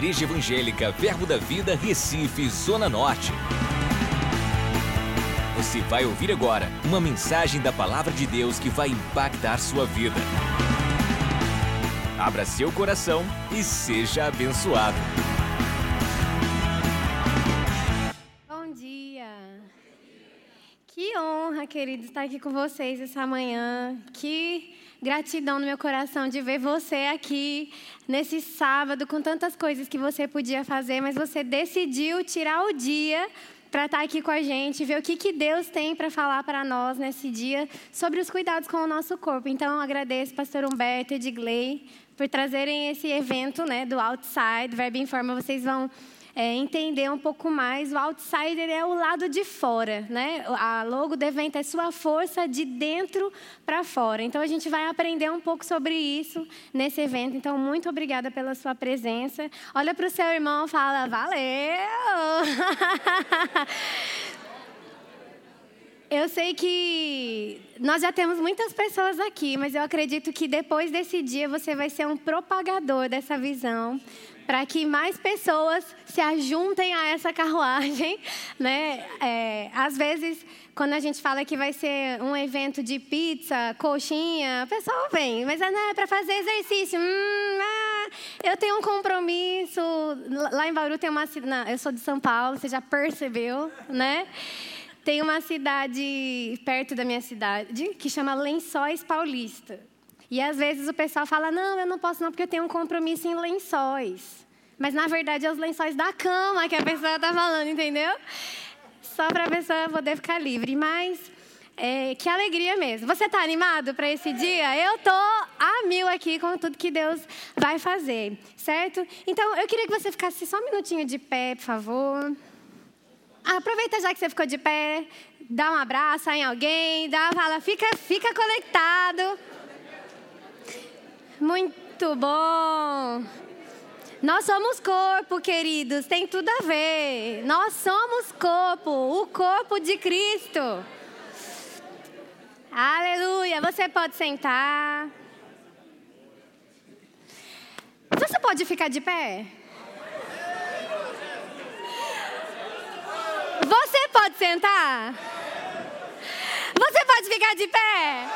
Igreja Evangélica Verbo da Vida, Recife, Zona Norte. Você vai ouvir agora uma mensagem da Palavra de Deus que vai impactar sua vida. Abra seu coração e seja abençoado. Bom dia! Que honra, querido, estar aqui com vocês essa manhã. Que gratidão no meu coração de ver você aqui nesse sábado com tantas coisas que você podia fazer, mas você decidiu tirar o dia para estar aqui com a gente, ver o que, que Deus tem para falar para nós nesse dia sobre os cuidados com o nosso corpo. Então, agradeço pastor Humberto e Edgley por trazerem esse evento né, do Outside, Verbo Informa. Vocês vão é, entender um pouco mais. O outsider é o lado de fora, né? A logo do evento é sua força de dentro para fora. Então a gente vai aprender um pouco sobre isso nesse evento. Então muito obrigada pela sua presença. Olha para o seu irmão, fala valeu. Eu sei que nós já temos muitas pessoas aqui, mas eu acredito que depois desse dia você vai ser um propagador dessa visão, para que mais pessoas se ajuntem a essa carruagem, né? É, às vezes, quando a gente fala que vai ser um evento de pizza, coxinha, o pessoal vem, mas não é para fazer exercício. Hum, ah, eu tenho um compromisso. Lá em Bauru tem uma cidade. Eu sou de São Paulo, você já percebeu, né? Tem uma cidade perto da minha cidade que chama Lençóis Paulista. E às vezes o pessoal fala: não, eu não posso não porque eu tenho um compromisso em lençóis. Mas na verdade é os lençóis da cama que a pessoa está falando, entendeu? Só para a pessoa poder ficar livre. Mas é, que alegria mesmo. Você está animado para esse dia? Eu tô a mil aqui com tudo que Deus vai fazer, certo? Então eu queria que você ficasse só um minutinho de pé, por favor. Aproveita já que você ficou de pé, dá um abraço em alguém, dá, fala, fica, fica conectado. Muito bom. Nós somos corpo, queridos, tem tudo a ver. Nós somos corpo, o corpo de Cristo. Aleluia. Você pode sentar. Você pode ficar de pé? Você pode sentar? Você pode ficar de pé?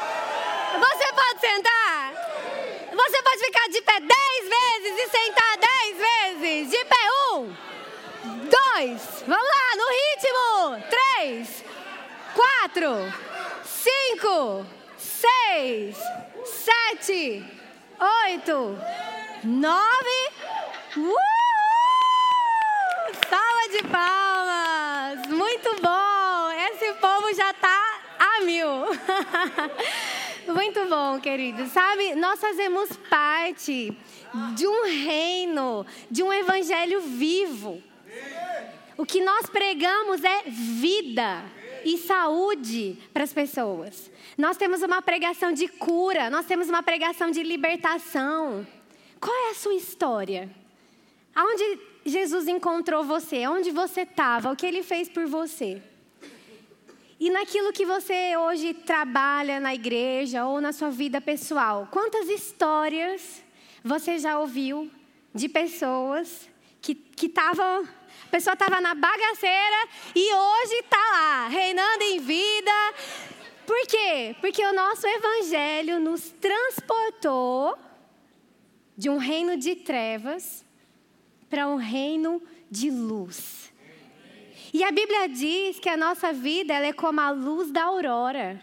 Você pode sentar? Você pode ficar de pé dez vezes e sentar dez vezes. De pé, um, dois, vamos lá, no ritmo. Três, quatro, cinco, seis, sete, oito, nove. Uh! Salva de palmas. Muito bom. Esse povo já está a mil. Muito bom, querido. Sabe, nós fazemos parte de um reino, de um evangelho vivo. O que nós pregamos é vida e saúde para as pessoas. Nós temos uma pregação de cura, nós temos uma pregação de libertação. Qual é a sua história? Aonde Jesus encontrou você? Onde você estava? O que ele fez por você? E naquilo que você hoje trabalha na igreja ou na sua vida pessoal, quantas histórias você já ouviu de pessoas que estavam. A pessoa estava na bagaceira e hoje está lá, reinando em vida. Por quê? Porque o nosso evangelho nos transportou de um reino de trevas para um reino de luz. E a Bíblia diz que a nossa vida é como a luz da aurora,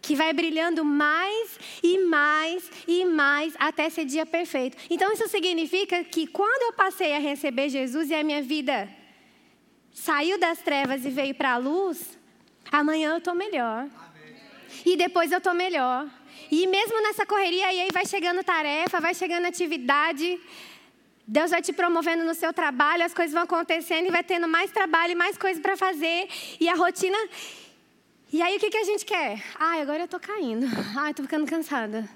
que vai brilhando mais e mais e mais até ser dia perfeito. Então isso significa que quando eu passei a receber Jesus e a minha vida saiu das trevas e veio para a luz, amanhã eu estou melhor. E depois eu estou melhor. E mesmo nessa correria aí vai chegando tarefa, vai chegando atividade, Deus vai te promovendo no seu trabalho, as coisas vão acontecendo e vai tendo mais trabalho e mais coisas para fazer. E a rotina. E aí o que, que a gente quer? Ai, agora eu estou caindo. Ai, estou ficando cansada.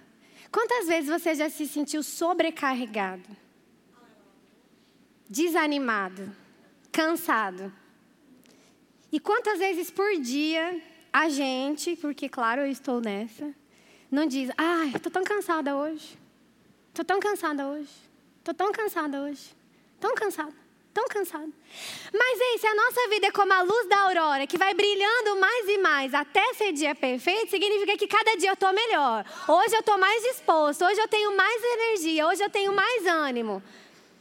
Quantas vezes você já se sentiu sobrecarregado? Desanimado? Cansado? E quantas vezes por dia a gente, porque claro eu estou nessa, não diz, ai, estou tão cansada hoje. Estou tão cansada hoje. Estou tão cansada hoje. tão cansado, tão cansado. Mas ei, se a nossa vida é como a luz da aurora, que vai brilhando mais e mais até ser dia perfeito, significa que cada dia eu estou melhor. Hoje eu estou mais disposto, hoje eu tenho mais energia, hoje eu tenho mais ânimo.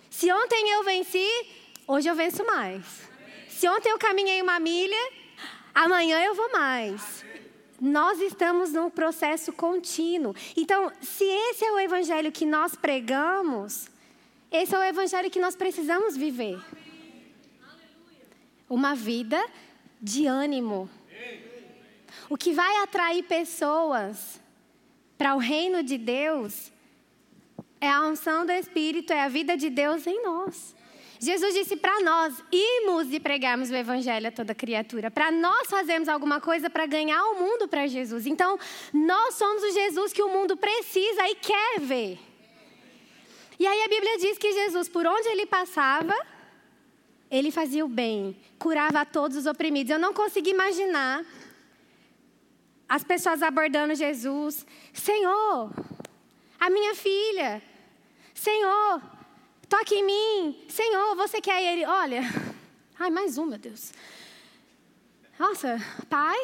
Se ontem eu venci, hoje eu venço mais. Se ontem eu caminhei uma milha, amanhã eu vou mais. Nós estamos num processo contínuo. Então, se esse é o evangelho que nós pregamos, esse é o evangelho que nós precisamos viver. Uma vida de ânimo. O que vai atrair pessoas para o reino de Deus é a unção do Espírito, é a vida de Deus em nós. Jesus disse para nós irmos e pregarmos o evangelho a toda criatura, para nós fazermos alguma coisa para ganhar o mundo para Jesus. Então, nós somos o Jesus que o mundo precisa e quer ver. E aí a Bíblia diz que Jesus, por onde ele passava, ele fazia o bem, curava a todos os oprimidos. Eu não consigo imaginar as pessoas abordando Jesus: Senhor, a minha filha, Senhor, toque em mim. Senhor, você quer ele? Olha, ai, mais um, meu Deus. Nossa, pai,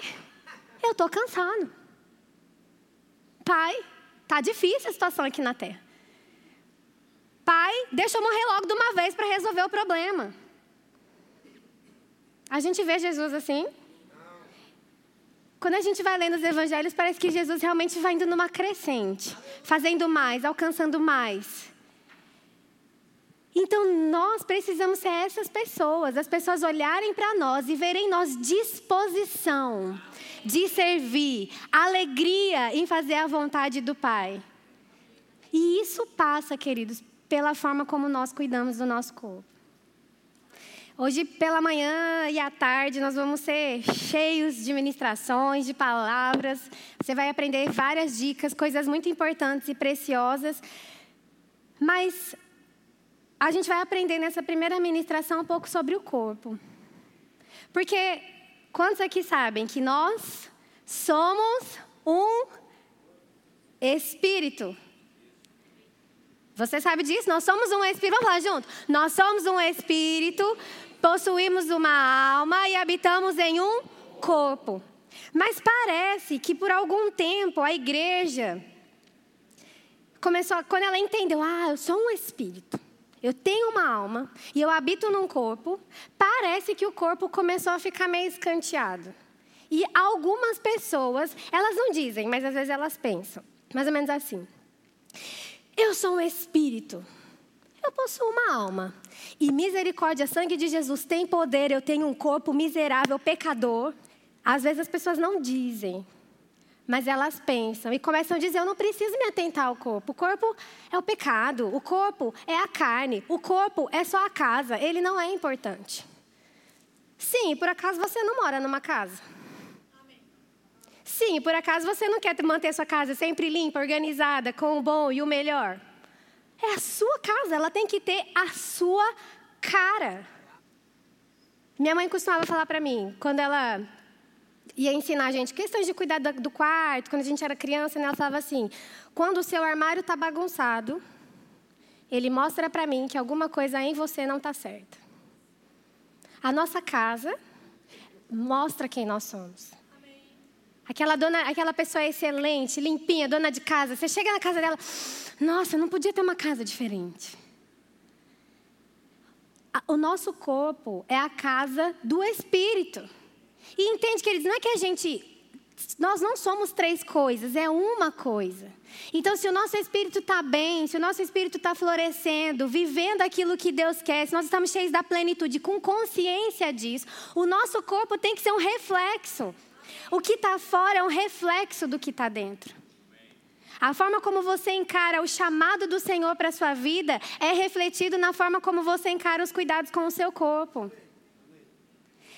eu estou cansado. Pai, tá difícil a situação aqui na terra. Pai, deixa eu morrer logo de uma vez para resolver o problema. A gente vê Jesus assim. Quando a gente vai lendo os evangelhos, parece que Jesus realmente vai indo numa crescente, fazendo mais, alcançando mais. Então nós precisamos ser essas pessoas, as pessoas olharem para nós e verem em nós disposição de servir, alegria em fazer a vontade do Pai. E isso passa, queridos, pela forma como nós cuidamos do nosso corpo. Hoje pela manhã e à tarde nós vamos ser cheios de ministrações, de palavras. Você vai aprender várias dicas, coisas muito importantes e preciosas. Mas a gente vai aprender nessa primeira ministração um pouco sobre o corpo. Porque quantos aqui sabem que nós somos um espírito? Você sabe disso? Nós somos um espírito. Vamos lá junto. Nós somos um espírito, possuímos uma alma e habitamos em um corpo. Mas parece que por algum tempo a igreja começou, quando ela entendeu, ah, eu sou um espírito. Eu tenho uma alma e eu habito num corpo. Parece que o corpo começou a ficar meio escanteado. E algumas pessoas, elas não dizem, mas às vezes elas pensam, mais ou menos assim: Eu sou um espírito. Eu possuo uma alma. E misericórdia, sangue de Jesus tem poder. Eu tenho um corpo miserável, pecador. Às vezes as pessoas não dizem, mas elas pensam e começam a dizer: eu não preciso me atentar ao corpo. O corpo é o pecado, o corpo é a carne, o corpo é só a casa, ele não é importante. Sim, por acaso você não mora numa casa? Sim, por acaso você não quer manter sua casa sempre limpa, organizada, com o bom e o melhor? É a sua casa, ela tem que ter a sua cara. Minha mãe costumava falar para mim, quando ela ia ensinar a gente questões de cuidar do quarto, quando a gente era criança, né, ela falava assim: quando o seu armário está bagunçado, ele mostra para mim que alguma coisa em você não está certa. A nossa casa mostra quem nós somos. Aquela dona, aquela pessoa excelente, limpinha, dona de casa, você chega na casa dela, nossa, não podia ter uma casa diferente. O nosso corpo é a casa do espírito. E entende, queridos, não é que a gente. Nós não somos três coisas, é uma coisa. Então, se o nosso espírito está bem, se o nosso espírito está florescendo, vivendo aquilo que Deus quer, se nós estamos cheios da plenitude, com consciência disso, o nosso corpo tem que ser um reflexo. O que está fora é um reflexo do que está dentro. A forma como você encara o chamado do Senhor para a sua vida é refletido na forma como você encara os cuidados com o seu corpo.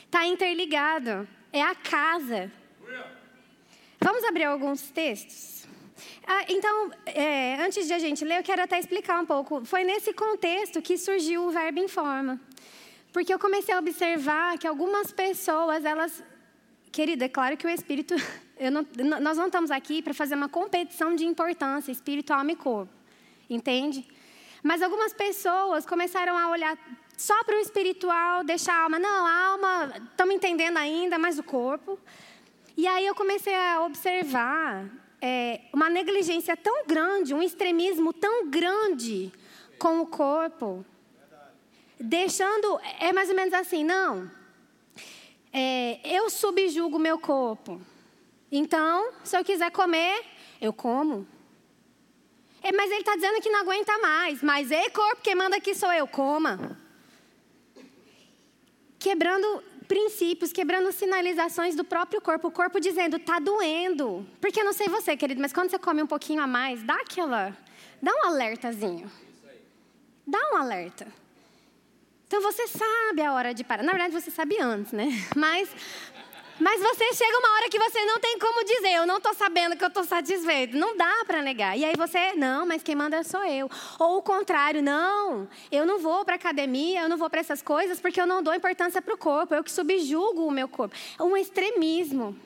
Está interligado. É a casa. Vamos abrir alguns textos? Ah, então, é, antes de a gente ler, eu quero até explicar um pouco. Foi nesse contexto que surgiu o verbo em forma. Porque eu comecei a observar que algumas pessoas, elas. Querida, é claro que o espírito. Não, nós não estamos aqui para fazer uma competição de importância, espírito, alma e corpo. Entende? Mas algumas pessoas começaram a olhar só para o espiritual, deixar a alma. Não, a alma, estamos entendendo ainda, mas o corpo. E aí eu comecei a observar é, uma negligência tão grande, um extremismo tão grande com o corpo. Deixando, é mais ou menos assim, não. É, eu subjugo meu corpo. Então, se eu quiser comer, eu como. É, mas ele está dizendo que não aguenta mais. Mas, ei, corpo, quem manda aqui sou eu, coma. Quebrando princípios, quebrando sinalizações do próprio corpo. O corpo dizendo, está doendo. Porque eu não sei você, querido, mas quando você come um pouquinho a mais, dá aquela. Dá um alertazinho. Dá um alerta. Então você sabe a hora de parar. Na verdade, você sabe antes, né? Mas mas você chega uma hora que você não tem como dizer, eu não estou sabendo que eu estou satisfeito. Não dá para negar. E aí você, não, mas quem manda sou eu. Ou o contrário, não, eu não vou para academia, eu não vou para essas coisas porque eu não dou importância para o corpo, eu que subjugo o meu corpo. Um extremismo.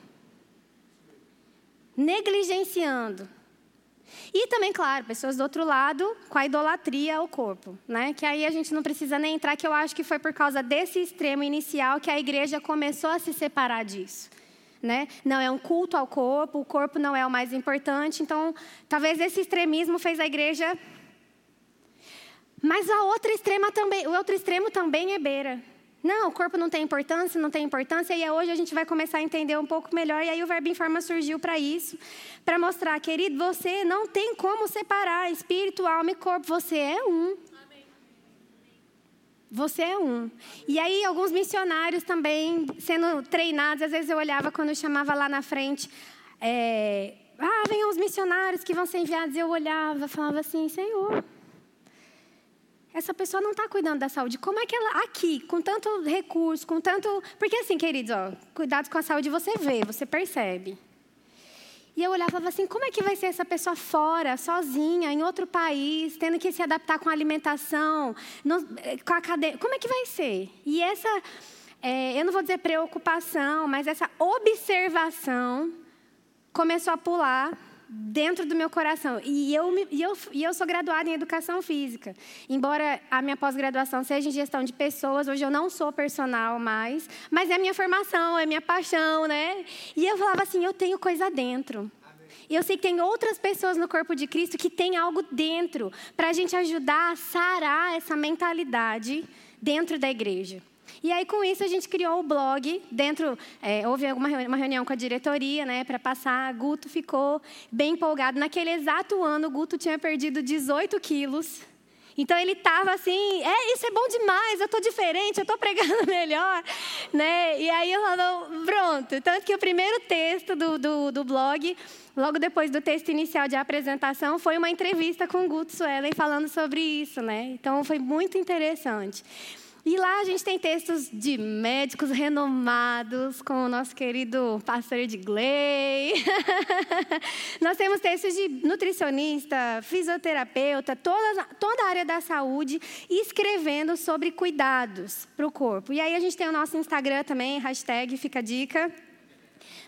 Negligenciando. E também, claro, pessoas do outro lado com a idolatria ao corpo, né? Que aí a gente não precisa nem entrar, que eu acho que foi por causa desse extremo inicial que a igreja começou a se separar disso. Né? Não é um culto ao corpo, o corpo não é o mais importante. Então, talvez esse extremismo fez a igreja. Mas a outra extrema também, o outro extremo também é beira. Não, o corpo não tem importância, não tem importância. E hoje a gente vai começar a entender um pouco melhor. E aí o Verbo Informa surgiu para isso, para mostrar, querido, você não tem como separar espírito, alma e corpo. Você é um. Você é um. E aí, alguns missionários também sendo treinados. Às vezes eu olhava quando eu chamava lá na frente. É, ah, venham os missionários que vão ser enviados. Eu olhava, falava assim: Senhor, essa pessoa não está cuidando da saúde. Como é que ela, aqui, com tanto recurso, com tanto. Porque, assim, queridos, ó, cuidado com a saúde você vê, você percebe. E eu olhava assim: como é que vai ser essa pessoa fora, sozinha, em outro país, tendo que se adaptar com a alimentação, no, com a cadeia? Como é que vai ser? E essa, é, eu não vou dizer preocupação, mas essa observação começou a pular dentro do meu coração. E eu, e eu, e eu sou graduada em educação física. Embora a minha pós-graduação seja em gestão de pessoas, hoje eu não sou personal mais, mas é minha formação, é minha paixão, né? E eu falava assim: eu tenho coisa dentro. E eu sei que tem outras pessoas no corpo de Cristo que tem algo dentro para a gente ajudar a sarar essa mentalidade dentro da igreja. E aí, com isso, a gente criou o blog. Dentro, é, houve uma reunião com a diretoria, né, para passar. Guto ficou bem empolgado. Naquele exato ano, o Guto tinha perdido 18 quilos. Então ele estava assim, é, isso é bom demais, eu estou diferente, eu estou pregando melhor, né? E aí eu falo, pronto. Tanto que o primeiro texto do, do, do, blog, logo depois do texto inicial de apresentação, foi uma entrevista com o Guto Suelen falando sobre isso, né? Então foi muito interessante. E lá a gente tem textos de médicos renomados, com o nosso querido pastor Edgley. Nós temos textos de nutricionista, fisioterapeuta, toda, toda a área da saúde, escrevendo sobre cuidados para o corpo. E aí a gente tem o nosso Instagram também, hashtag Fica Dica.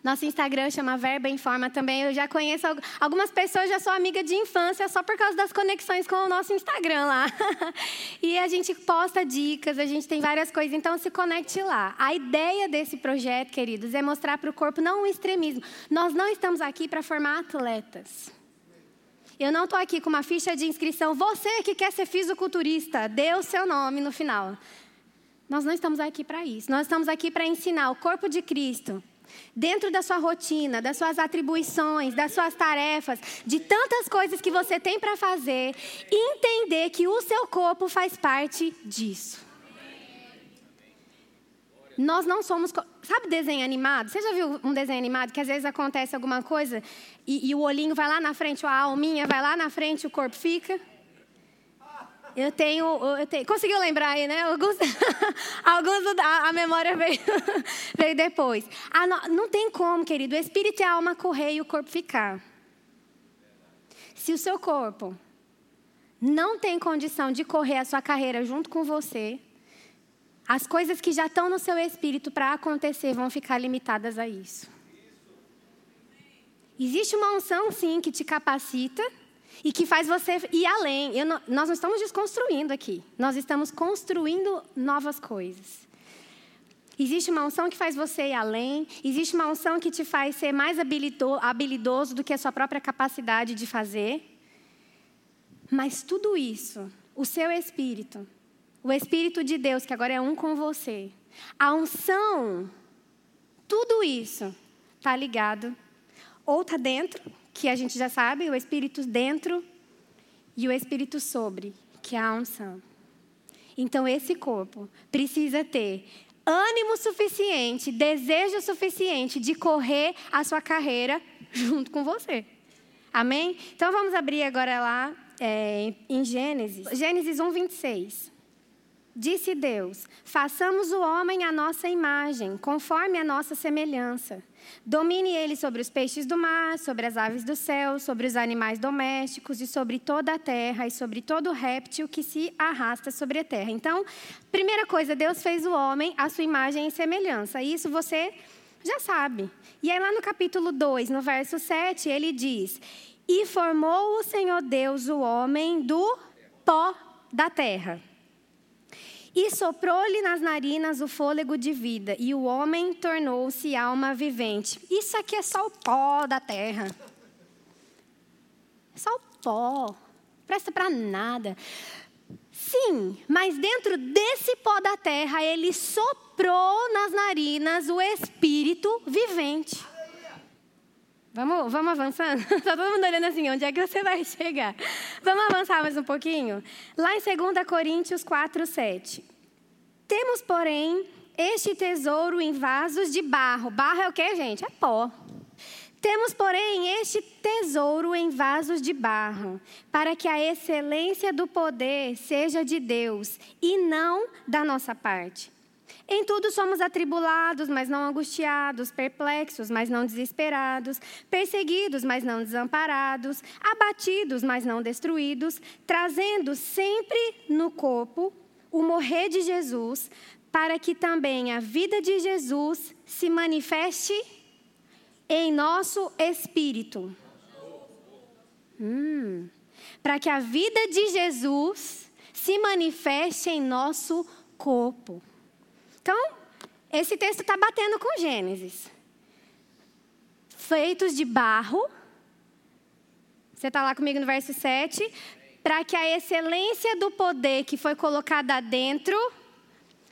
Nosso Instagram chama Verba Informa também. Eu já conheço algumas pessoas, já sou amiga de infância só por causa das conexões com o nosso Instagram lá. e a gente posta dicas, a gente tem várias coisas, então se conecte lá. A ideia desse projeto, queridos, é mostrar para o corpo não um extremismo. Nós não estamos aqui para formar atletas. Eu não estou aqui com uma ficha de inscrição. Você que quer ser fisiculturista, dê o seu nome no final. Nós não estamos aqui para isso. Nós estamos aqui para ensinar o corpo de Cristo dentro da sua rotina, das suas atribuições, das suas tarefas, de tantas coisas que você tem para fazer, entender que o seu corpo faz parte disso. Nós não somos. Sabe desenho animado? Você já viu um desenho animado que às vezes acontece alguma coisa e, e o olhinho vai lá na frente, a alminha vai lá na frente, o corpo fica? Eu tenho, eu tenho. Conseguiu lembrar aí, né? Alguns, alguns a, a memória veio, veio depois. Ah, não, não tem como, querido. O espírito e a alma correr e o corpo ficar. Se o seu corpo não tem condição de correr a sua carreira junto com você, as coisas que já estão no seu espírito para acontecer vão ficar limitadas a isso. Existe uma unção, sim, que te capacita e que faz você ir além. Não, nós não estamos desconstruindo aqui, nós estamos construindo novas coisas. Existe uma unção que faz você ir além, existe uma unção que te faz ser mais habilidoso do que a sua própria capacidade de fazer. Mas tudo isso, o seu espírito, o espírito de Deus, que agora é um com você, a unção, tudo isso está ligado, ou está dentro, que a gente já sabe, o espírito dentro, e o espírito sobre, que é a unção. Então, esse corpo precisa ter ânimo suficiente, desejo suficiente de correr a sua carreira junto com você. Amém? Então vamos abrir agora lá é, em Gênesis. Gênesis 1, 26. Disse Deus: façamos o homem à nossa imagem, conforme a nossa semelhança. Domine ele sobre os peixes do mar, sobre as aves do céu, sobre os animais domésticos e sobre toda a terra e sobre todo réptil que se arrasta sobre a terra. Então, primeira coisa, Deus fez o homem à sua imagem e semelhança. Isso você já sabe. E aí, lá no capítulo 2, no verso 7, ele diz: E formou o Senhor Deus o homem do pó da terra e soprou-lhe nas narinas o fôlego de vida, e o homem tornou-se alma vivente. Isso aqui é só o pó da terra. É só o pó. Presta para nada. Sim, mas dentro desse pó da terra, ele soprou nas narinas o espírito vivente. Vamos, vamos avançando? Está todo mundo olhando assim, onde é que você vai chegar? Vamos avançar mais um pouquinho? Lá em 2 Coríntios 4, 7. Temos, porém, este tesouro em vasos de barro. Barro é o que, gente? É pó. Temos, porém, este tesouro em vasos de barro, para que a excelência do poder seja de Deus e não da nossa parte. Em tudo somos atribulados, mas não angustiados, perplexos, mas não desesperados, perseguidos, mas não desamparados, abatidos, mas não destruídos, trazendo sempre no corpo o morrer de Jesus, para que também a vida de Jesus se manifeste em nosso espírito. Hum, para que a vida de Jesus se manifeste em nosso corpo. Então, esse texto está batendo com Gênesis. Feitos de barro. Você está lá comigo no verso 7. Para que a excelência do poder que foi colocada dentro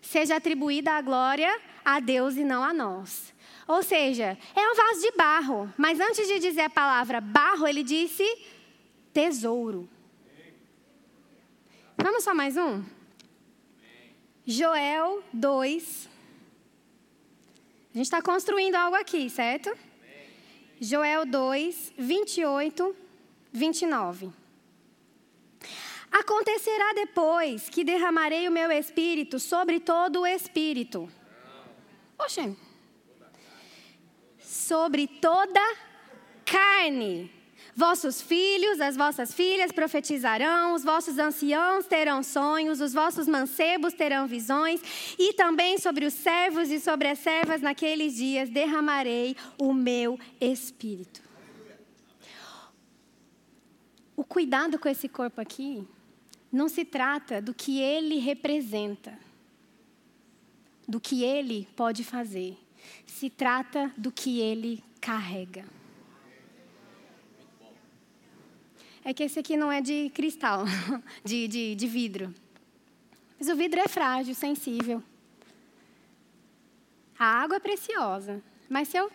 seja atribuída a glória a Deus e não a nós. Ou seja, é um vaso de barro, mas antes de dizer a palavra barro, ele disse tesouro. Vamos só mais um? Joel 2. A gente está construindo algo aqui, certo? Joel 2, 28, 29. Acontecerá depois que derramarei o meu espírito sobre todo o espírito. Oxê. Sobre toda carne. Vossos filhos, as vossas filhas profetizarão, os vossos anciãos terão sonhos, os vossos mancebos terão visões, e também sobre os servos e sobre as servas naqueles dias derramarei o meu espírito. O cuidado com esse corpo aqui não se trata do que ele representa, do que ele pode fazer, se trata do que ele carrega. É que esse aqui não é de cristal, de, de, de vidro. Mas o vidro é frágil, sensível. A água é preciosa. Mas se eu.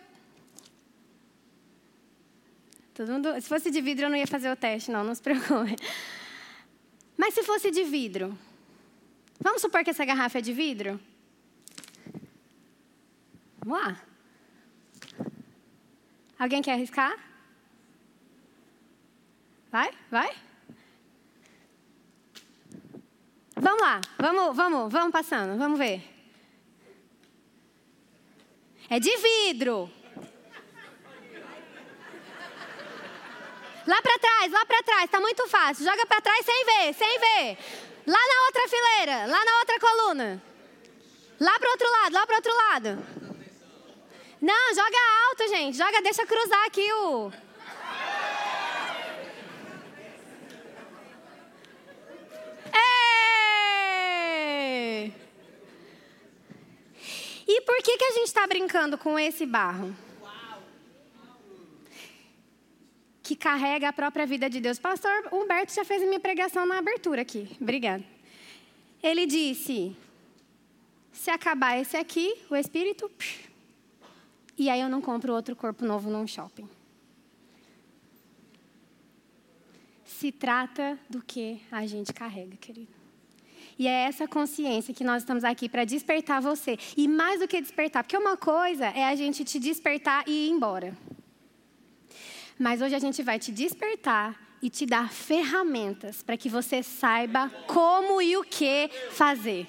Todo mundo... Se fosse de vidro, eu não ia fazer o teste, não, não se preocupe. Mas se fosse de vidro? Vamos supor que essa garrafa é de vidro? Vamos lá. Alguém quer arriscar? Vai, vai. Vamos lá, vamos, vamos, vamos passando, vamos ver. É de vidro. Lá para trás, lá para trás, tá muito fácil. Joga para trás sem ver, sem ver. Lá na outra fileira, lá na outra coluna. Lá para outro lado, lá para outro lado. Não, joga alto, gente. Joga, deixa cruzar aqui o Por que, que a gente está brincando com esse barro? Que carrega a própria vida de Deus. Pastor Humberto já fez a minha pregação na abertura aqui. Obrigada. Ele disse: se acabar esse aqui, o espírito, e aí eu não compro outro corpo novo num shopping. Se trata do que a gente carrega, querido. E é essa consciência que nós estamos aqui para despertar você. E mais do que despertar, porque uma coisa é a gente te despertar e ir embora. Mas hoje a gente vai te despertar e te dar ferramentas para que você saiba como e o que fazer.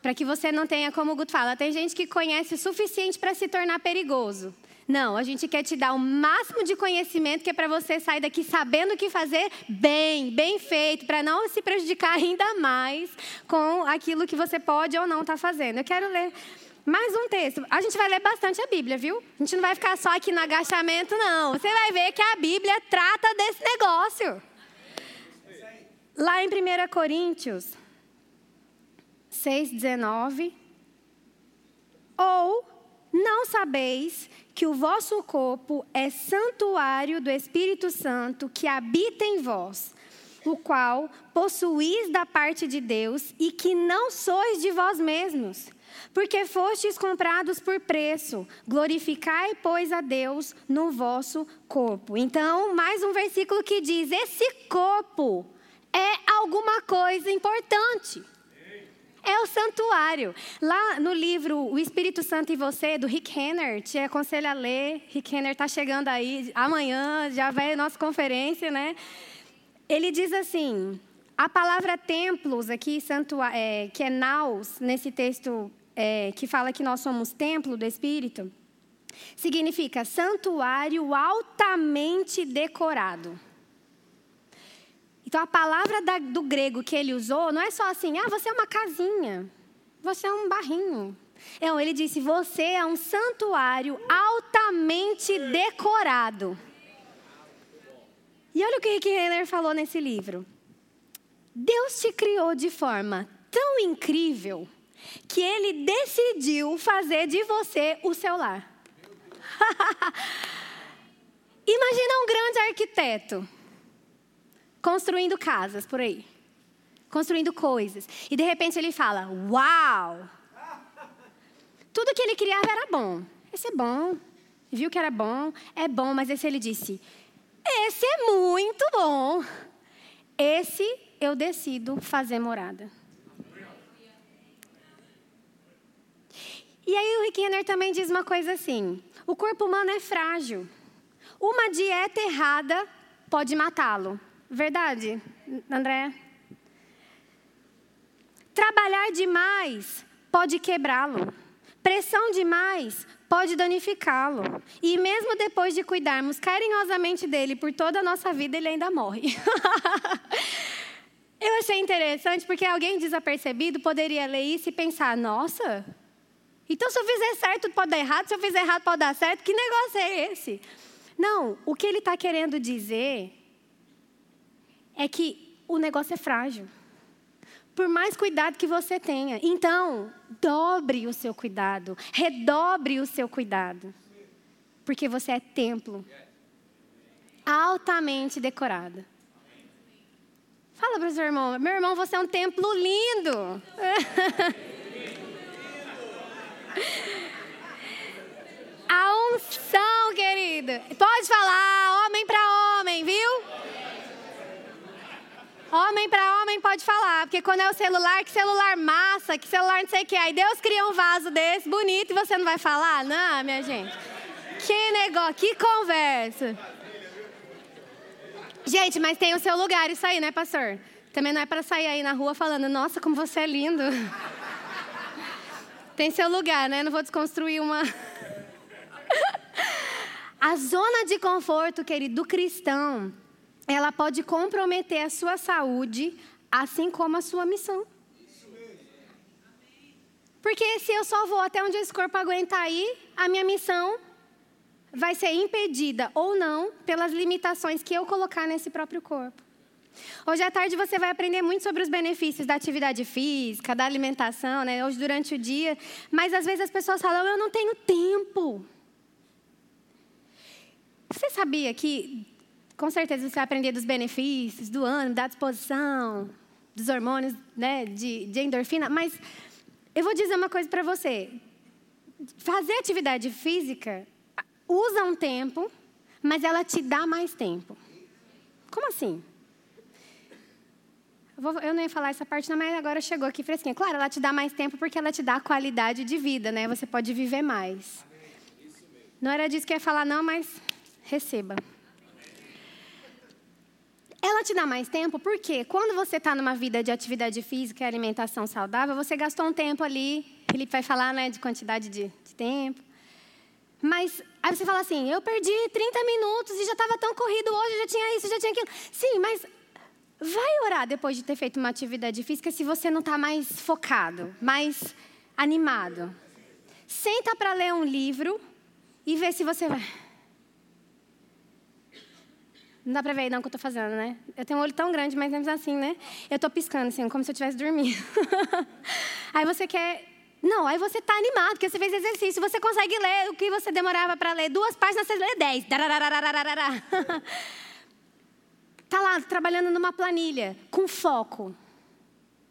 Para que você não tenha, como o Guto fala, tem gente que conhece o suficiente para se tornar perigoso. Não, a gente quer te dar o máximo de conhecimento que é para você sair daqui sabendo o que fazer bem, bem feito, para não se prejudicar ainda mais com aquilo que você pode ou não estar tá fazendo. Eu quero ler mais um texto. A gente vai ler bastante a Bíblia, viu? A gente não vai ficar só aqui no agachamento, não. Você vai ver que a Bíblia trata desse negócio. Lá em 1 Coríntios 6,19. Ou não sabeis que o vosso corpo é santuário do Espírito Santo que habita em vós, o qual possuís da parte de Deus e que não sois de vós mesmos, porque fostes comprados por preço. Glorificai, pois, a Deus no vosso corpo. Então, mais um versículo que diz: esse corpo é alguma coisa importante. É o santuário. Lá no livro O Espírito Santo e Você, do Rick Renner, te aconselho a ler. Rick Renner está chegando aí amanhã, já vai a nossa conferência, né? Ele diz assim: a palavra templos aqui, santuário, é, que é naus, nesse texto é, que fala que nós somos templo do Espírito, significa santuário altamente decorado. Então, a palavra da, do grego que ele usou não é só assim, ah, você é uma casinha, você é um barrinho. Não, ele disse, você é um santuário altamente decorado. E olha o que Rick Renner falou nesse livro. Deus te criou de forma tão incrível que ele decidiu fazer de você o seu lar. Imagina um grande arquiteto construindo casas por aí, construindo coisas. E de repente ele fala: Uau! Tudo que ele criava era bom. Esse é bom. Viu que era bom? É bom, mas esse ele disse: Esse é muito bom. Esse eu decido fazer morada. E aí o Rick Renner também diz uma coisa assim: o corpo humano é frágil. Uma dieta errada pode matá-lo. Verdade, André? Trabalhar demais pode quebrá-lo. Pressão demais pode danificá-lo. E mesmo depois de cuidarmos carinhosamente dele por toda a nossa vida, ele ainda morre. Eu achei interessante porque alguém desapercebido poderia ler isso e pensar: nossa, então se eu fizer certo pode dar errado, se eu fizer errado pode dar certo, que negócio é esse? Não, o que ele está querendo dizer é que o negócio é frágil. Por mais cuidado que você tenha. Então, dobre o seu cuidado, redobre o seu cuidado. Porque você é templo altamente decorado. Fala para o seu irmão, meu irmão, você é um templo lindo. A unção, querido. Pode falar, homem para homem, viu? Homem para homem pode falar, porque quando é o celular, que celular massa, que celular não sei o que. Aí Deus cria um vaso desse bonito e você não vai falar? Não, minha gente. Que negócio, que conversa. Gente, mas tem o seu lugar isso aí, né, pastor? Também não é para sair aí na rua falando, nossa, como você é lindo. Tem seu lugar, né? Não vou desconstruir uma. A zona de conforto, querido, do cristão ela pode comprometer a sua saúde, assim como a sua missão. Porque se eu só vou até onde esse corpo aguentar ir, a minha missão vai ser impedida ou não pelas limitações que eu colocar nesse próprio corpo. Hoje à tarde você vai aprender muito sobre os benefícios da atividade física, da alimentação, né? Hoje durante o dia. Mas às vezes as pessoas falam, eu não tenho tempo. Você sabia que, com certeza, você vai aprender dos benefícios, do ânimo, da disposição, dos hormônios, né, de, de endorfina, mas eu vou dizer uma coisa para você. Fazer atividade física usa um tempo, mas ela te dá mais tempo. Como assim? Eu não ia falar essa parte, não, mas agora chegou aqui fresquinha. Claro, ela te dá mais tempo porque ela te dá qualidade de vida, né? Você pode viver mais. Não era disso que eu ia falar, não, mas receba. Ela te dá mais tempo porque quando você está numa vida de atividade física e alimentação saudável, você gastou um tempo ali. Felipe vai falar né, de quantidade de, de tempo. Mas aí você fala assim: eu perdi 30 minutos e já estava tão corrido hoje, já tinha isso, já tinha aquilo. Sim, mas vai orar depois de ter feito uma atividade física se você não está mais focado, mais animado. Senta para ler um livro e vê se você vai. Não dá pra ver aí não o que eu tô fazendo, né? Eu tenho um olho tão grande, mas mesmo assim, né? Eu tô piscando, assim, como se eu estivesse dormindo. aí você quer... Não, aí você tá animado, porque você fez exercício. Você consegue ler o que você demorava para ler. Duas páginas, você lê dez. tá lá, trabalhando numa planilha, com foco.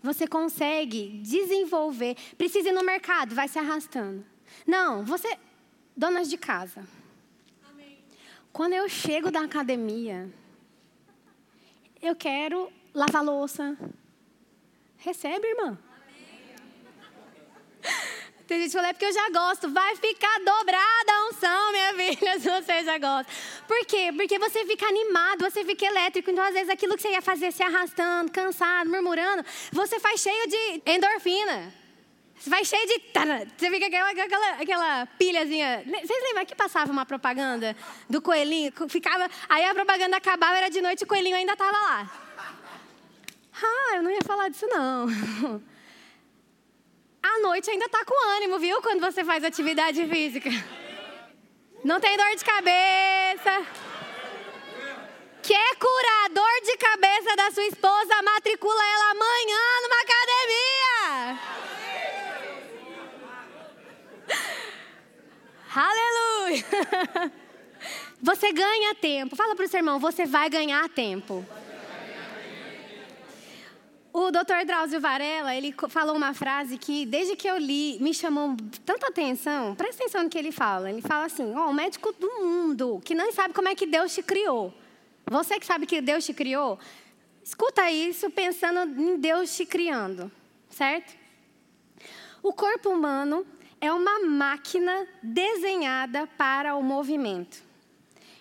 Você consegue desenvolver. Precisa ir no mercado, vai se arrastando. Não, você... Donas de casa quando eu chego da academia, eu quero lavar louça. Recebe, irmã. Tem gente que fala, é porque eu já gosto. Vai ficar dobrada a unção, minha filha, se você já gosta. Por quê? Porque você fica animado, você fica elétrico. Então, às vezes, aquilo que você ia fazer se arrastando, cansado, murmurando, você faz cheio de endorfina. Você vai cheio de. Você fica aquela, aquela, aquela pilhazinha. Vocês lembram que passava uma propaganda do coelhinho? Ficava, aí a propaganda acabava, era de noite e o coelhinho ainda estava lá. Ah, eu não ia falar disso, não. À noite ainda está com ânimo, viu? Quando você faz atividade física. Não tem dor de cabeça. Quer curar dor de cabeça da sua esposa? Matricula ela amanhã numa academia. Aleluia! Você ganha tempo. Fala para o seu irmão, você vai ganhar tempo. O Dr. Drauzio Varela, ele falou uma frase que, desde que eu li, me chamou tanta atenção. Presta atenção no que ele fala. Ele fala assim: ó, oh, o médico do mundo, que não sabe como é que Deus te criou. Você que sabe que Deus te criou, escuta isso pensando em Deus te criando, certo? O corpo humano é uma máquina desenhada para o movimento.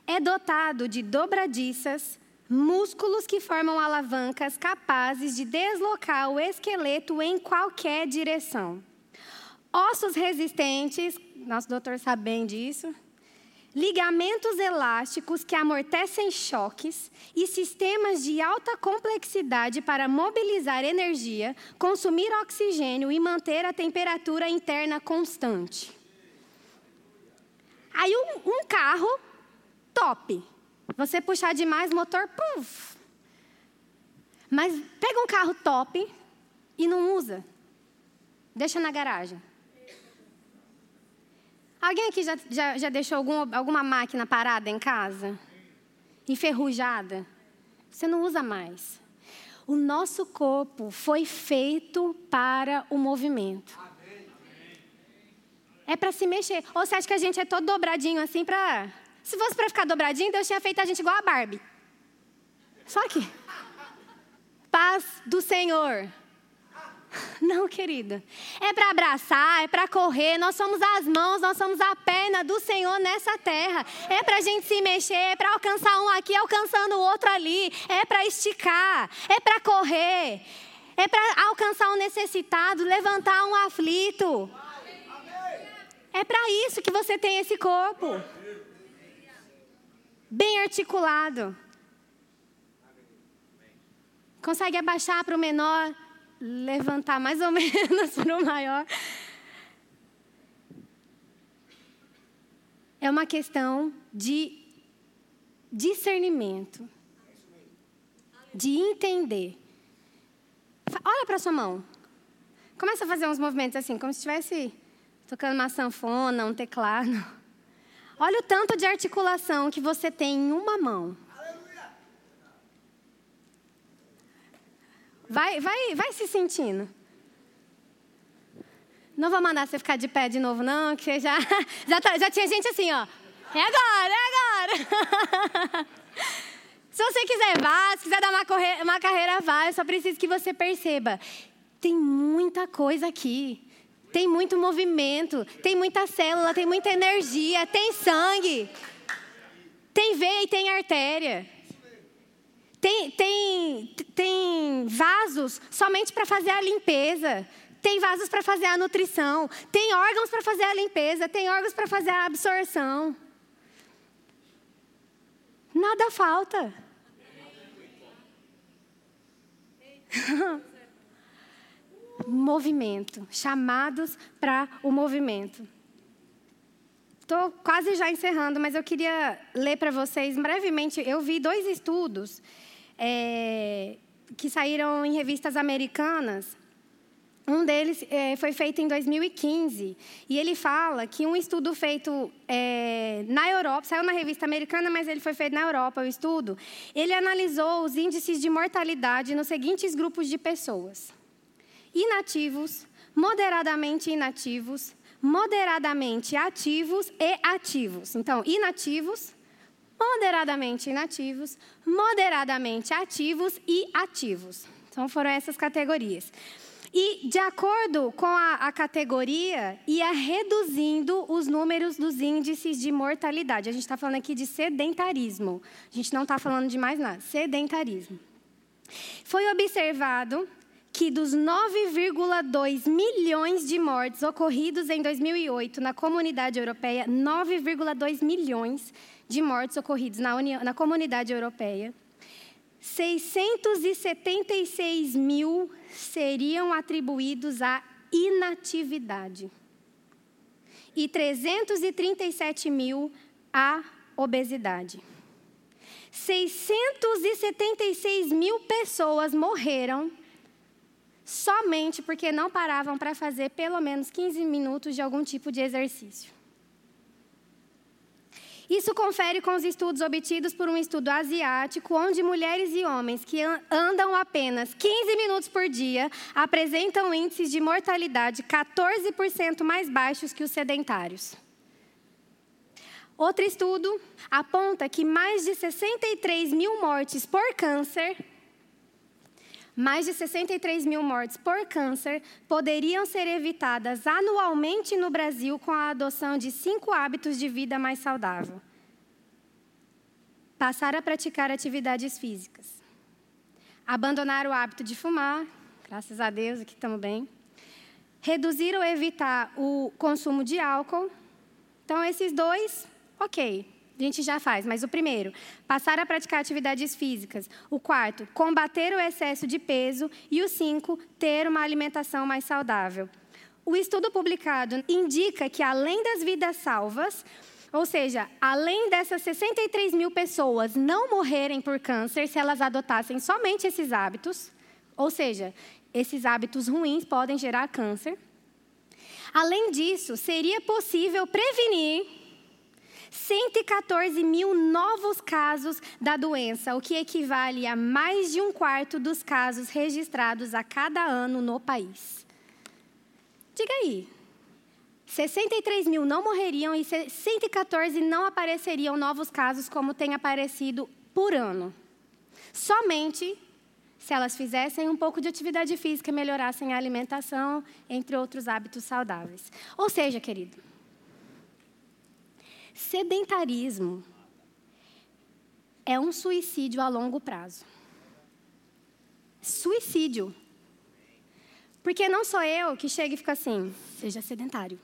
É dotado de dobradiças, músculos que formam alavancas capazes de deslocar o esqueleto em qualquer direção. Ossos resistentes, nosso doutor sabe bem disso, ligamentos elásticos que amortecem choques e sistemas de alta complexidade para mobilizar energia, consumir oxigênio e manter a temperatura interna constante. Aí um, um carro top. Você puxar demais, motor, puf. Mas pega um carro top e não usa. Deixa na garagem. Alguém aqui já, já, já deixou algum, alguma máquina parada em casa? Enferrujada? Você não usa mais. O nosso corpo foi feito para o movimento. É para se mexer. Ou você acha que a gente é todo dobradinho assim para. Se fosse para ficar dobradinho, Deus tinha feito a gente igual a Barbie. Só que. Paz do Senhor. Não, querida. É para abraçar, é para correr. Nós somos as mãos, nós somos a perna do Senhor nessa terra. É para a gente se mexer, é para alcançar um aqui, alcançando o outro ali. É para esticar, é para correr. É para alcançar um necessitado, levantar um aflito. É para isso que você tem esse corpo. Bem articulado. Consegue abaixar para o menor levantar mais ou menos para o maior. É uma questão de discernimento, de entender. Olha para sua mão. Começa a fazer uns movimentos assim, como se estivesse tocando uma sanfona, um teclado. Olha o tanto de articulação que você tem em uma mão. Vai, vai, vai se sentindo. Não vou mandar você ficar de pé de novo, não, que você já, já, tá, já tinha gente assim, ó. É agora, é agora. se você quiser, vá. Se quiser dar uma, corre... uma carreira, vá. Eu só preciso que você perceba. Tem muita coisa aqui. Tem muito movimento. Tem muita célula, tem muita energia, tem sangue. Tem veia e tem artéria. Tem, tem, tem vasos somente para fazer a limpeza. Tem vasos para fazer a nutrição. Tem órgãos para fazer a limpeza. Tem órgãos para fazer a absorção. Nada falta. movimento. Chamados para o movimento. Estou quase já encerrando, mas eu queria ler para vocês brevemente. Eu vi dois estudos é, que saíram em revistas americanas. Um deles é, foi feito em 2015 e ele fala que um estudo feito é, na Europa, saiu na revista americana, mas ele foi feito na Europa, o estudo, ele analisou os índices de mortalidade nos seguintes grupos de pessoas: inativos, moderadamente inativos, moderadamente ativos e ativos. Então, inativos, moderadamente inativos, moderadamente ativos e ativos. Então, foram essas categorias. E, de acordo com a, a, categoria, ia reduzindo os números dos índices de mortalidade. A gente está falando aqui de sedentarismo. A gente não está falando de mais nada. Sedentarismo. Foi observado que dos 9,2 milhões de mortes ocorridos em 2008 na comunidade europeia, 9,2 milhões de mortes ocorridos na, União, na comunidade europeia, 676 mil seriam atribuídos à inatividade e 337 mil à obesidade. 676 mil pessoas morreram somente porque não paravam para fazer pelo menos 15 minutos de algum tipo de exercício. Isso confere com os estudos obtidos por um estudo asiático, onde mulheres e homens que andam apenas 15 minutos por dia apresentam índices de mortalidade 14% mais baixos que os sedentários. Outro estudo aponta que mais de 63 mil mortes por câncer mais de 63 mil mortes por câncer poderiam ser evitadas anualmente no Brasil com a adoção de cinco hábitos de vida mais saudável. Passar a praticar atividades físicas. Abandonar o hábito de fumar, graças a Deus, aqui estamos bem. Reduzir ou evitar o consumo de álcool. Então, esses dois, ok a gente já faz, mas o primeiro, passar a praticar atividades físicas. O quarto, combater o excesso de peso. E o cinco, ter uma alimentação mais saudável. O estudo publicado indica que, além das vidas salvas, ou seja, além dessas 63 mil pessoas não morrerem por câncer se elas adotassem somente esses hábitos, ou seja, esses hábitos ruins podem gerar câncer. Além disso, seria possível prevenir 114 mil novos casos da doença, o que equivale a mais de um quarto dos casos registrados a cada ano no país. Diga aí. 63 mil não morreriam e 114 não apareceriam novos casos como tem aparecido por ano. Somente se elas fizessem um pouco de atividade física, melhorassem a alimentação, entre outros hábitos saudáveis. Ou seja, querido, Sedentarismo é um suicídio a longo prazo. Suicídio. Porque não sou eu que chego e fico assim, seja sedentário.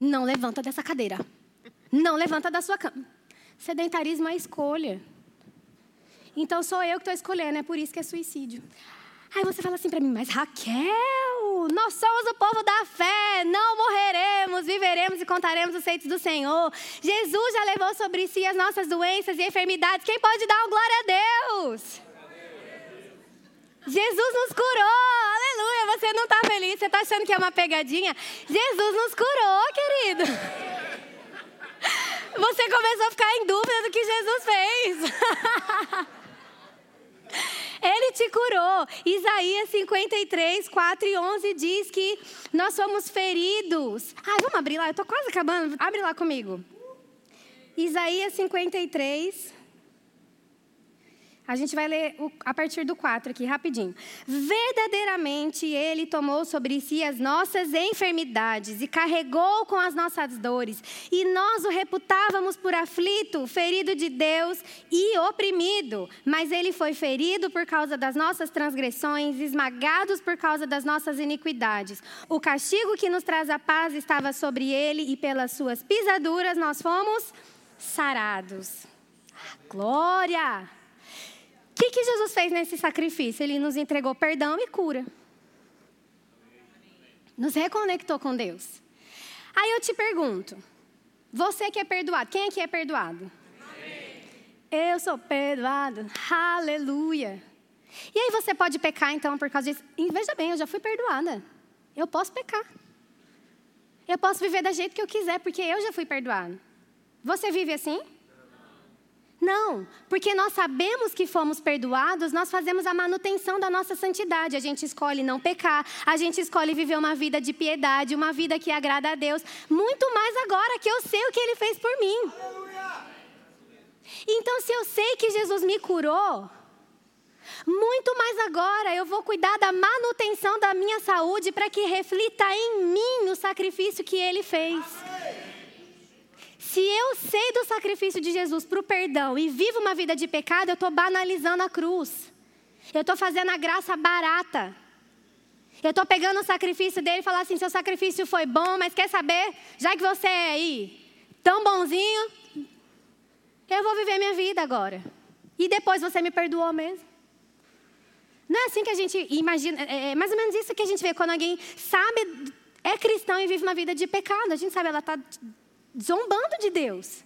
Não levanta dessa cadeira. Não levanta da sua cama. Sedentarismo é escolha. Então sou eu que estou escolhendo, é por isso que é suicídio. Aí você fala assim para mim, mas Raquel, nós somos o povo da fé, não morreremos, viveremos e contaremos os feitos do Senhor. Jesus já levou sobre si as nossas doenças e enfermidades. Quem pode dar um glória a Deus? Jesus nos curou! Aleluia! Você não está feliz? Você está achando que é uma pegadinha? Jesus nos curou, querido! Você começou a ficar em dúvida do que Jesus fez. Ele te curou. Isaías 53, 4 e 11 diz que nós somos feridos. Ai, vamos abrir lá, eu estou quase acabando. Abre lá comigo. Isaías 53, a gente vai ler a partir do 4 aqui, rapidinho. Verdadeiramente Ele tomou sobre si as nossas enfermidades e carregou com as nossas dores. E nós o reputávamos por aflito, ferido de Deus e oprimido. Mas Ele foi ferido por causa das nossas transgressões, esmagados por causa das nossas iniquidades. O castigo que nos traz a paz estava sobre Ele e pelas suas pisaduras nós fomos sarados. Glória! O que, que Jesus fez nesse sacrifício? Ele nos entregou perdão e cura. Nos reconectou com Deus. Aí eu te pergunto: você que é perdoado, quem aqui é perdoado? Eu sou perdoado, aleluia. E aí você pode pecar então por causa disso? Veja bem, eu já fui perdoada. Eu posso pecar. Eu posso viver da jeito que eu quiser, porque eu já fui perdoado. Você vive assim? Não, porque nós sabemos que fomos perdoados, nós fazemos a manutenção da nossa santidade. A gente escolhe não pecar, a gente escolhe viver uma vida de piedade, uma vida que agrada a Deus, muito mais agora que eu sei o que Ele fez por mim. Então, se eu sei que Jesus me curou, muito mais agora eu vou cuidar da manutenção da minha saúde para que reflita em mim o sacrifício que Ele fez. Se eu sei do sacrifício de Jesus para o perdão e vivo uma vida de pecado, eu estou banalizando a cruz. Eu estou fazendo a graça barata. Eu estou pegando o sacrifício dele e falar assim: seu sacrifício foi bom, mas quer saber? Já que você é aí tão bonzinho, eu vou viver minha vida agora. E depois você me perdoou mesmo. Não é assim que a gente imagina, é, é mais ou menos isso que a gente vê quando alguém sabe, é cristão e vive uma vida de pecado. A gente sabe, ela está zombando de Deus.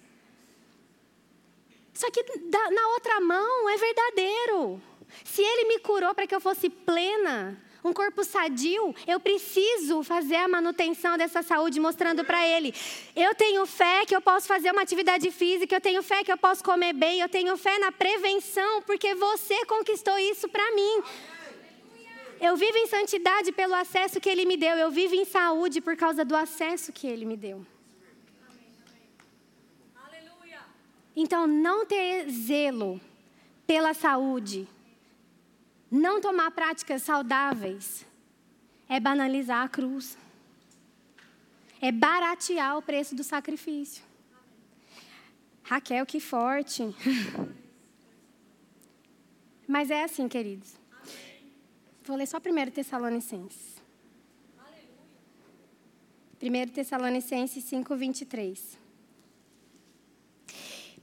Só que na outra mão é verdadeiro. Se Ele me curou para que eu fosse plena, um corpo sadio, eu preciso fazer a manutenção dessa saúde, mostrando para Ele. Eu tenho fé que eu posso fazer uma atividade física, eu tenho fé que eu posso comer bem, eu tenho fé na prevenção, porque você conquistou isso para mim. Eu vivo em santidade pelo acesso que Ele me deu, eu vivo em saúde por causa do acesso que Ele me deu. Então, não ter zelo pela saúde, não tomar práticas saudáveis, é banalizar a cruz. É baratear o preço do sacrifício. Raquel, que forte. Mas é assim, queridos. Vou ler só 1 Tessalonicenses. 1 Tessalonicenses 5, 23.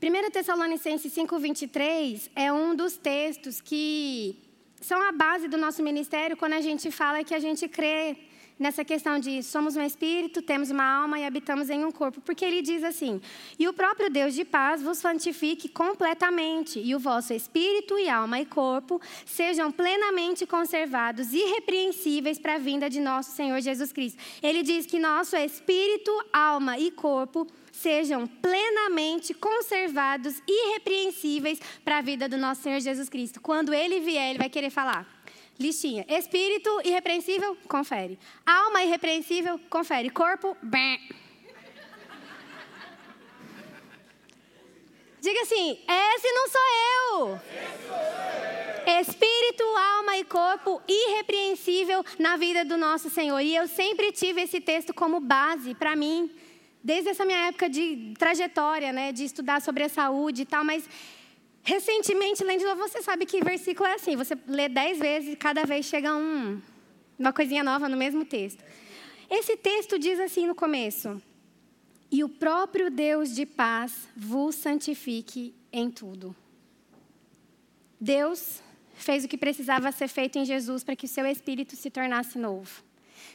1 Tessalonicenses 5,23 é um dos textos que são a base do nosso ministério quando a gente fala que a gente crê nessa questão de somos um espírito, temos uma alma e habitamos em um corpo. Porque ele diz assim: E o próprio Deus de paz vos santifique completamente, e o vosso espírito e alma e corpo sejam plenamente conservados, irrepreensíveis para a vinda de nosso Senhor Jesus Cristo. Ele diz que nosso espírito, alma e corpo sejam plenamente conservados, irrepreensíveis para a vida do nosso Senhor Jesus Cristo. Quando ele vier, ele vai querer falar. Listinha. Espírito irrepreensível, confere. Alma irrepreensível, confere. Corpo, bem. Diga assim: esse não sou eu. Espírito, alma e corpo irrepreensível na vida do nosso Senhor. E eu sempre tive esse texto como base para mim desde essa minha época de trajetória, né, de estudar sobre a saúde e tal, mas recentemente, lendo você sabe que versículo é assim, você lê dez vezes e cada vez chega um, uma coisinha nova no mesmo texto. Esse texto diz assim no começo: E o próprio Deus de paz vos santifique em tudo. Deus fez o que precisava ser feito em Jesus para que o seu espírito se tornasse novo.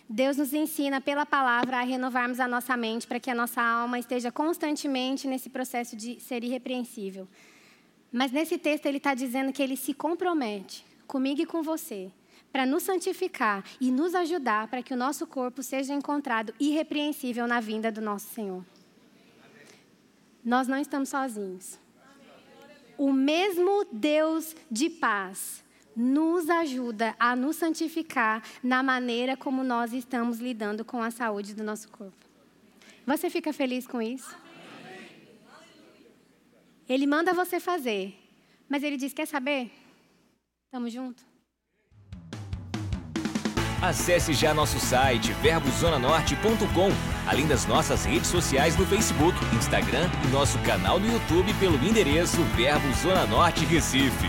Deus nos ensina pela palavra a renovarmos a nossa mente para que a nossa alma esteja constantemente nesse processo de ser irrepreensível. Mas nesse texto ele está dizendo que ele se compromete comigo e com você, para nos santificar e nos ajudar para que o nosso corpo seja encontrado irrepreensível na vinda do nosso Senhor. Nós não estamos sozinhos. O mesmo Deus de paz nos ajuda a nos santificar na maneira como nós estamos lidando com a saúde do nosso corpo. Você fica feliz com isso? Ele manda você fazer, mas ele diz: Quer saber? Tamo junto. Acesse já nosso site verbozonanorte.com, além das nossas redes sociais no Facebook, Instagram e nosso canal no YouTube pelo endereço Verbo Zona Norte Recife.